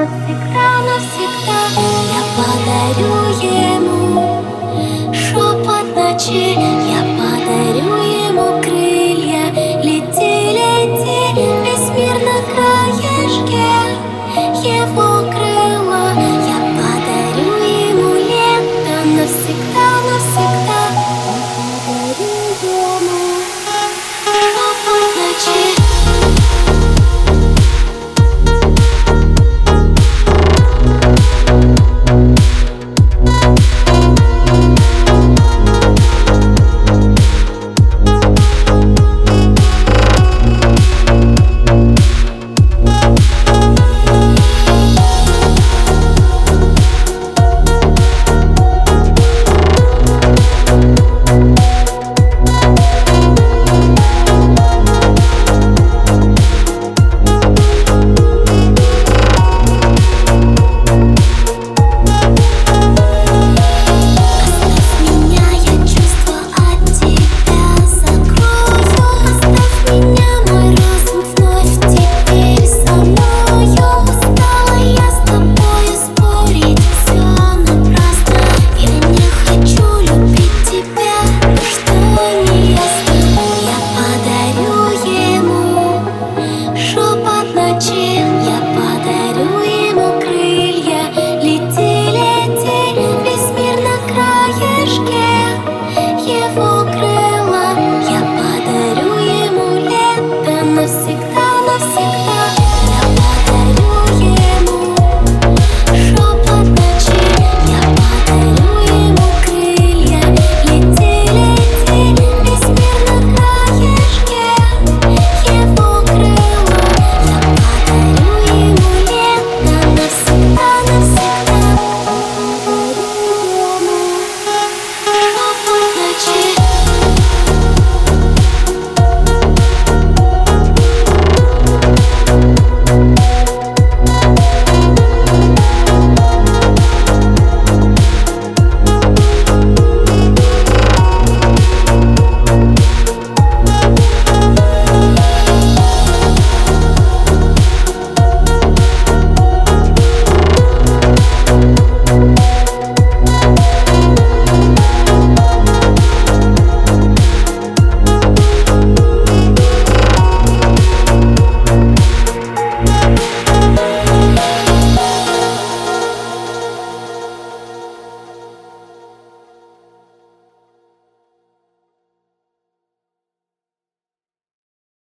навсегда, навсегда Я подарю ему шепот ночи, я